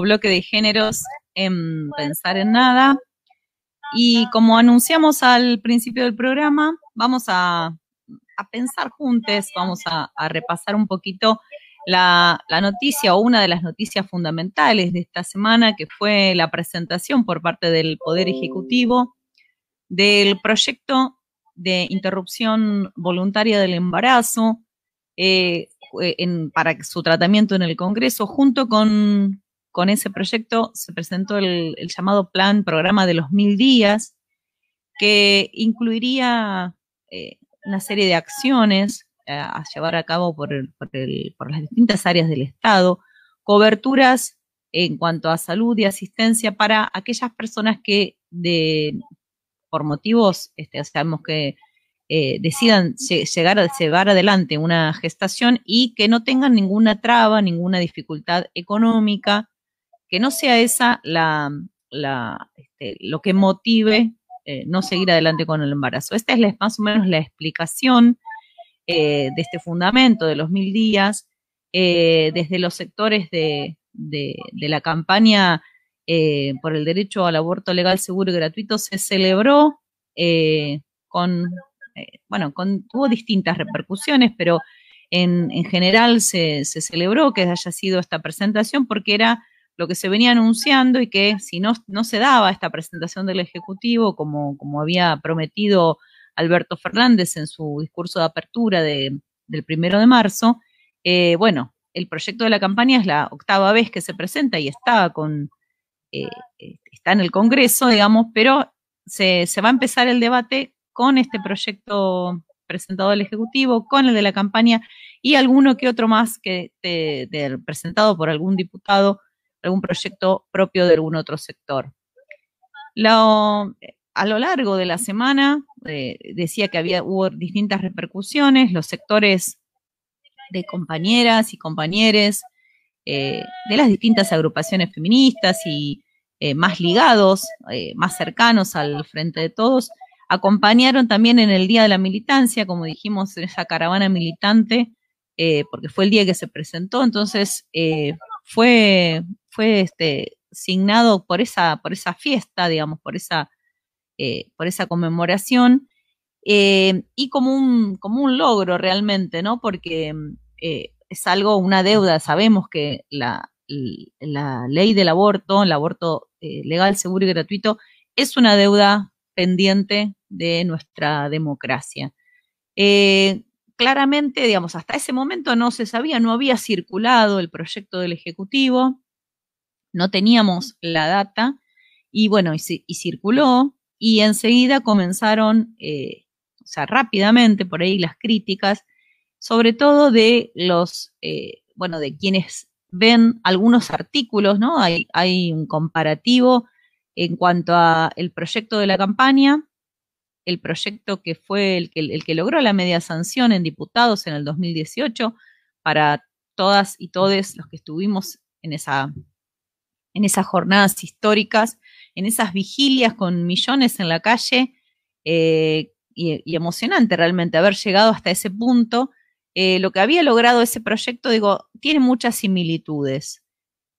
nuevo bloque de géneros en Pensar en Nada. Y como anunciamos al principio del programa, vamos a, pensar juntos, vamos a, repasar un poquito la, noticia o una de las noticias fundamentales de esta semana, que fue la presentación por parte del Poder Ejecutivo del proyecto de interrupción voluntaria del embarazo eh, para su tratamiento en el Congreso, junto con, ese proyecto se presentó el, llamado Plan Programa de los Mil Días, que incluiría eh, una serie de acciones eh, a llevar a cabo por, por, las distintas áreas del Estado, coberturas en cuanto a salud y asistencia para aquellas personas que de, por motivos, este, que eh, decidan llegar a llevar adelante una gestación y que no tengan ninguna traba, ninguna dificultad económica, que no sea esa la, este, lo que motive eh, no seguir adelante con el embarazo. Esta es más o menos la explicación eh, de este fundamento de los mil días desde los sectores de, la campaña por el derecho al aborto legal, seguro y gratuito se celebró con eh, bueno, tuvo distintas repercusiones, pero en, general se, celebró que haya sido esta presentación porque era lo que se venía anunciando y que si no, no se daba esta presentación del Ejecutivo, como, como había prometido Alberto Fernández en su discurso de apertura del primero de marzo, eh, bueno, el proyecto de la campaña es la octava vez que se presenta y está con eh, está en el Congreso, digamos, pero se, se, va a empezar el debate con este proyecto presentado al Ejecutivo, con el de la campaña y alguno que otro más que presentado por algún diputado, algún proyecto propio de algún otro sector. a lo largo de la semana eh, decía que había, hubo distintas repercusiones, los sectores de compañeras y compañeros eh, de las distintas agrupaciones feministas y eh, más ligados, más cercanos al frente de todos, Acompañaron también en el Día de la Militancia, como dijimos, en esa caravana militante, porque fue el día que se presentó, entonces fue, fue este, signado por esa, por esa fiesta, digamos, por esa, eh, por esa conmemoración, y como un, como un logro realmente, ¿no? Porque es algo, una deuda, sabemos que la, la ley del aborto, el aborto legal, seguro y gratuito, es una deuda pendiente de nuestra democracia. Eh, claramente, digamos, hasta ese momento no se sabía, no había circulado el proyecto del Ejecutivo, no teníamos la data, y bueno, y, circuló, y enseguida comenzaron, eh, o sea, rápidamente por ahí las críticas, sobre todo de los, eh, bueno, de quienes ven algunos artículos, ¿no? Hay, hay un comparativo en cuanto a el proyecto de la campaña el proyecto que fue el que, el que logró la media sanción en diputados en el 2018 para todas y todos los que estuvimos en, esa, en esas jornadas históricas, en esas vigilias con millones en la calle, eh, y, emocionante realmente haber llegado hasta ese punto. Eh, lo que había logrado ese proyecto, digo, tiene muchas similitudes.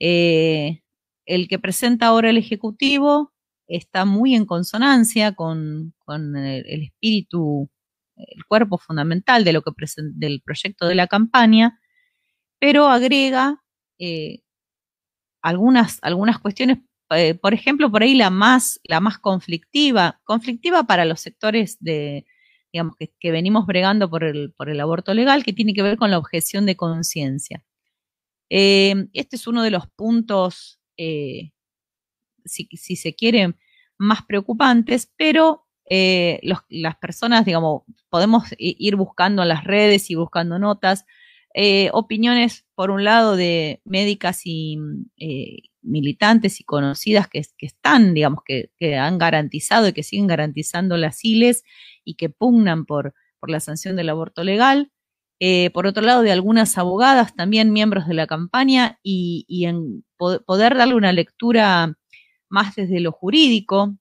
Eh, el que presenta ahora el Ejecutivo está muy en consonancia con, el, espíritu, el cuerpo fundamental de lo que del proyecto de la campaña, pero agrega algunas, algunas cuestiones, eh, por ejemplo, por ahí la más, la más conflictiva, conflictiva para los sectores de, digamos, que, venimos bregando por el, por el aborto legal, que tiene que ver con la objeción de conciencia. Eh, este es uno de los puntos si, se quiere, más preocupantes, pero eh, las personas, digamos, podemos ir buscando en las redes y buscando notas, eh, opiniones, por un lado, de médicas y eh, militantes y conocidas que, están, digamos, que, han garantizado y que siguen garantizando las ILES y que pugnan por, la sanción del aborto legal. por otro lado, de algunas abogadas, también miembros de la campaña, y, en poder darle una lectura más desde lo jurídico.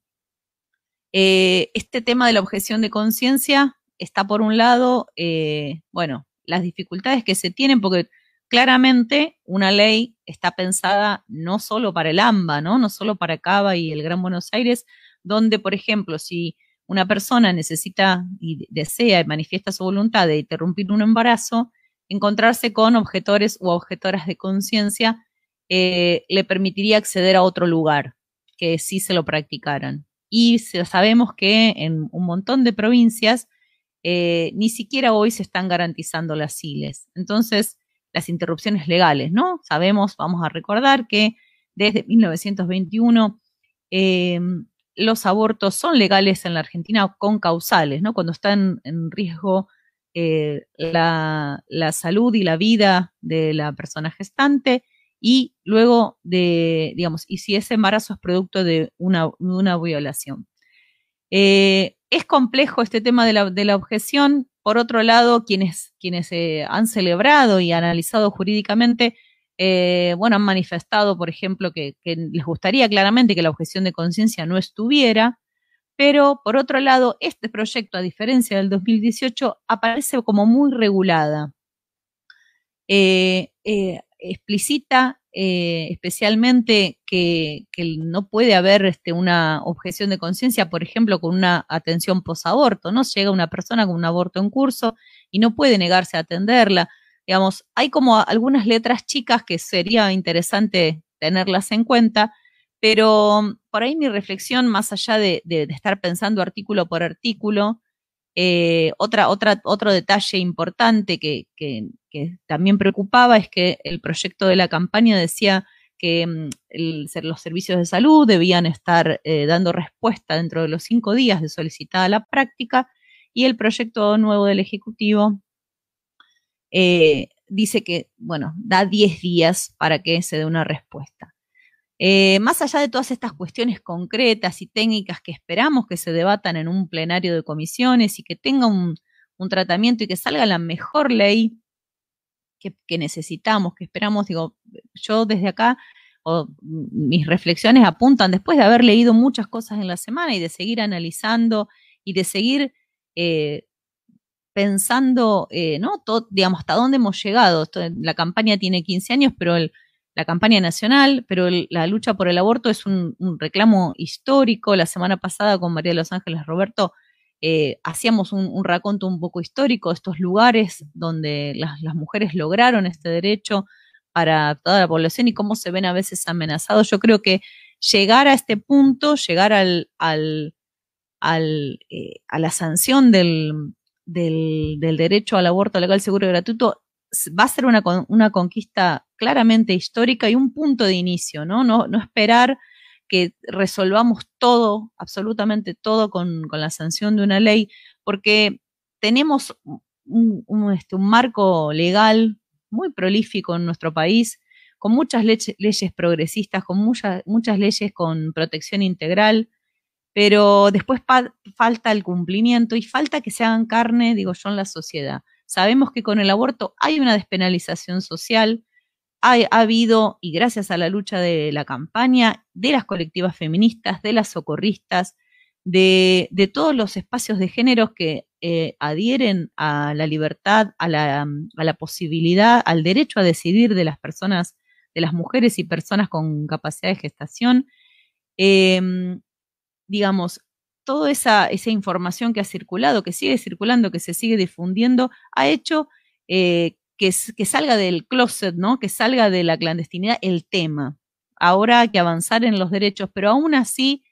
Eh, este tema de la objeción de conciencia está por un lado, eh, bueno, las dificultades que se tienen, porque claramente una ley está pensada no solo para el AMBA, ¿no? No solo para Cava y el Gran Buenos Aires, donde, por ejemplo, si una persona necesita y desea y manifiesta su voluntad de interrumpir un embarazo, encontrarse con objetores u objetoras de conciencia eh, le permitiría acceder a otro lugar que sí se lo practicaran. Y sabemos que en un montón de provincias eh, ni siquiera hoy se están garantizando las CILES. Entonces, las interrupciones legales, ¿no? Sabemos, vamos a recordar que desde 1921 eh, los abortos son legales en la Argentina con causales, ¿no? Cuando está en, riesgo eh, la, salud y la vida de la persona gestante y luego de, digamos, y si ese embarazo es producto de una, violación. Eh, es complejo este tema de la, objeción. Por otro lado, quienes, quienes eh, han celebrado y analizado jurídicamente eh, bueno, han manifestado, por ejemplo, que, les gustaría claramente que la objeción de conciencia no estuviera, pero por otro lado, este proyecto, a diferencia del 2018, aparece como muy regulada. Eh, eh, especialmente que, no puede haber este, una objeción de conciencia, por ejemplo, con una atención posaborto, ¿no? Llega una persona con un aborto en curso y no puede negarse a atenderla digamos, hay como algunas letras chicas que sería interesante tenerlas en cuenta, pero por ahí mi reflexión, más allá de, estar pensando artículo por artículo, eh, otra, otra, otro detalle importante que, también preocupaba es que el proyecto de la campaña decía que mm, los servicios de salud debían estar eh, dando respuesta dentro de los cinco días de solicitada la práctica y el proyecto nuevo del Ejecutivo eh, dice que, bueno, da 10 días para que se dé una respuesta. Eh, más allá de todas estas cuestiones concretas y técnicas que esperamos que se debatan en un plenario de comisiones y que tenga un, tratamiento y que salga la mejor ley que, necesitamos, que esperamos, digo, yo desde acá, mis reflexiones apuntan después de haber leído muchas cosas en la semana y de seguir analizando y de seguir eh, pensando, eh, ¿no? digamos, hasta dónde hemos llegado. la campaña tiene 15 años, pero la campaña nacional, pero la lucha por el aborto es un, reclamo histórico. La semana pasada con María de los Ángeles Roberto eh, hacíamos un, raconto un poco histórico de estos lugares donde las, mujeres lograron este derecho para toda la población y cómo se ven a veces amenazados. Yo creo que llegar a este punto, llegar al, al, eh, a la sanción del, del, derecho al aborto legal, seguro y gratuito va a ser una, una, conquista claramente histórica y un punto de inicio, ¿no? No, no esperar que resolvamos todo, absolutamente todo con, la sanción de una ley, porque tenemos un, este, marco legal muy prolífico en nuestro país, con muchas leyes progresistas, con muchas leyes con protección integral, pero después falta el cumplimiento y falta que se hagan carne, digo yo, en la sociedad. Sabemos que con el aborto hay una despenalización social, ha, habido, y gracias a la lucha de la campaña, de las colectivas feministas, de las socorristas, de, todos los espacios de género que eh, adhieren a la libertad, a la, posibilidad, al derecho a decidir de las personas, de las mujeres y personas con capacidad de gestación. Em, digamos, toda esa, esa, información que ha circulado, que sigue circulando, que se sigue difundiendo, ha hecho eh, que, salga del closet, ¿no? Que salga de la clandestinidad el tema. Ahora hay que avanzar en los derechos, pero aún así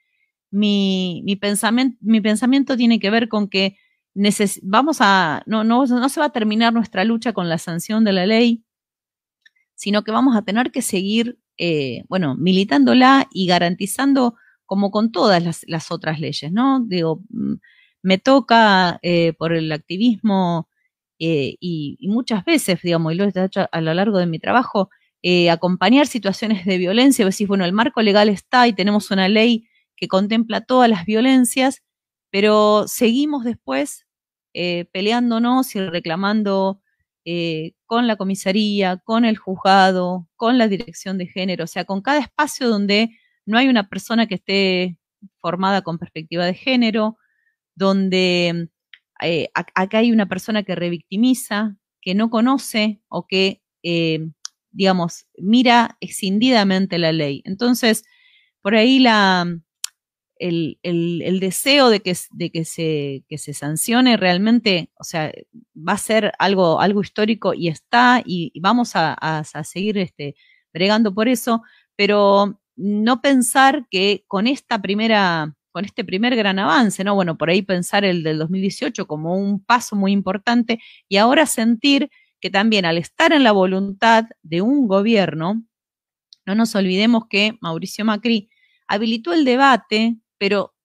mi, mi, pensamiento, mi pensamiento tiene que ver con que vamos a, no, no, no se va a terminar nuestra lucha con la sanción de la ley, sino que vamos a tener que seguir, eh, bueno, militándola y garantizando como con todas las, otras leyes, ¿no? Digo, mm, me toca eh, por el activismo eh, y, muchas veces, digamos, y lo he hecho a lo largo de mi trabajo, eh, acompañar situaciones de violencia, decís, bueno, el marco legal está y tenemos una ley que contempla todas las violencias, pero seguimos después peleándonos y reclamando con la comisaría, con el juzgado, con la dirección de género, o sea, con cada espacio donde no hay una persona que esté formada con perspectiva de género, donde eh, acá hay una persona que revictimiza, que no conoce o que eh, digamos, mira extendidamente la ley. Entonces, por ahí la, el, deseo de, que, de que, se, se sancione realmente, o sea, va a ser algo, algo histórico y está, y, vamos a, seguir este, bregando por eso, pero no pensar que con esta primera, con este primer gran avance, ¿no? Bueno, por ahí pensar el del 2018 como un paso muy importante y ahora sentir que también al estar en la voluntad de un gobierno, no nos olvidemos que Mauricio Macri habilitó el debate, pero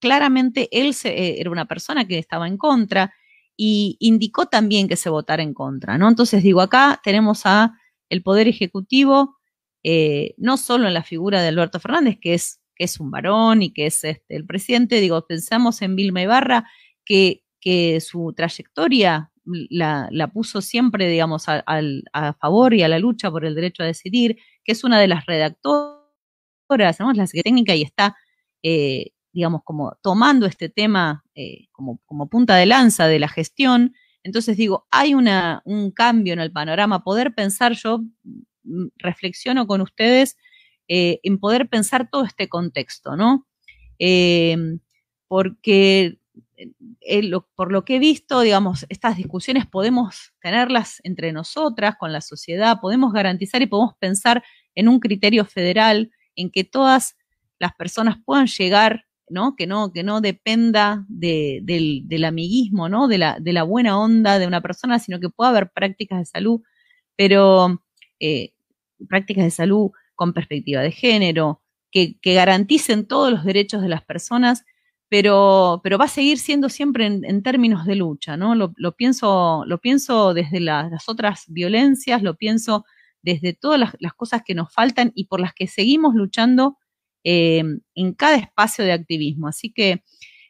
claramente él eh, era una persona que estaba en contra y indicó también que se votara en contra, ¿no? Entonces digo, acá tenemos a el Poder Ejecutivo, eh, no solo en la figura de Alberto Fernández, que es, que es un varón y que es este, el presidente, digo, pensamos en Vilma Ibarra, que, que su trayectoria la, puso siempre, digamos, a, favor y a la lucha por el derecho a decidir, que es una de las redactoras, ¿no? la técnica y está, eh, digamos, como tomando este tema eh, como, como, punta de lanza de la gestión. Entonces digo, hay una, un cambio en el panorama, poder pensar, yo mm, reflexiono con ustedes eh, en poder pensar todo este contexto, ¿no? porque eh, por lo que he visto, digamos, estas discusiones podemos tenerlas entre nosotras, con la sociedad, podemos garantizar y podemos pensar en un criterio federal en que todas las personas puedan llegar, ¿no? Que no, que no dependa del, amiguismo, ¿no? De la, de la buena onda de una persona, sino que pueda haber prácticas de salud, pero eh, prácticas de salud con perspectiva de género, que, garanticen todos los derechos de las personas pero, pero va a seguir siendo siempre en, términos de lucha, ¿no? Lo, pienso, lo pienso desde las otras violencias, lo pienso desde todas las, cosas que nos faltan y por las que seguimos luchando eh, en cada espacio de activismo. Así que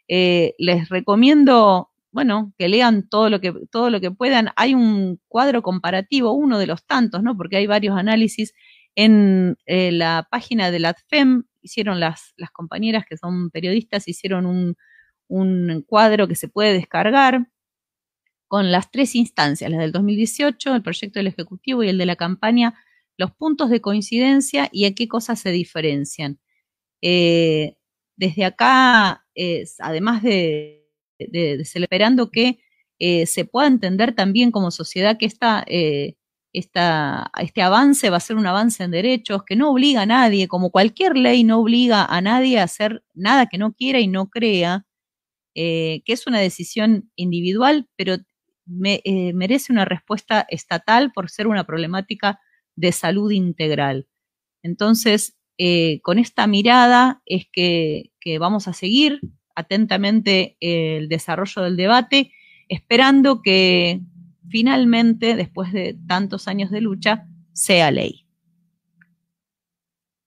eh, les recomiendo, bueno, que lean todo lo que, todo lo que puedan. Hay un cuadro comparativo, uno de los tantos, ¿no? Porque hay varios análisis en eh, la página de la ADFEM, hicieron las, compañeras que son periodistas, hicieron un, cuadro que se puede descargar con las tres instancias, las del 2018, el proyecto del Ejecutivo y el de la campaña, los puntos de coincidencia y a qué cosas se diferencian. Eh, desde acá, además de, esperando que eh, se pueda entender también como sociedad que esta, este avance va a ser un avance en derechos que no obliga a nadie, como cualquier ley no obliga a nadie a hacer nada que no quiera y no crea, eh, que es una decisión individual, pero eh, merece una respuesta estatal por ser una problemática de salud integral. Entonces, eh, con esta mirada es que vamos a seguir atentamente el desarrollo del debate, esperando que finalmente, después de tantos años de lucha, sea ley.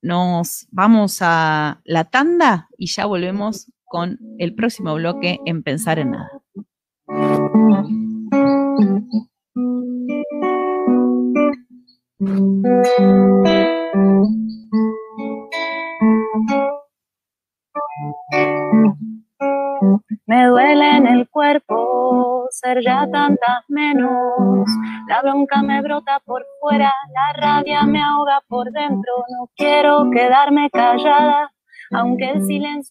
Nos vamos a la tanda y ya volvemos con el próximo bloque en Pensar en Nada. Ya tantas menos. La bronca me brota por fuera, la rabia me ahoga por dentro. No quiero quedarme callada, aunque el silencio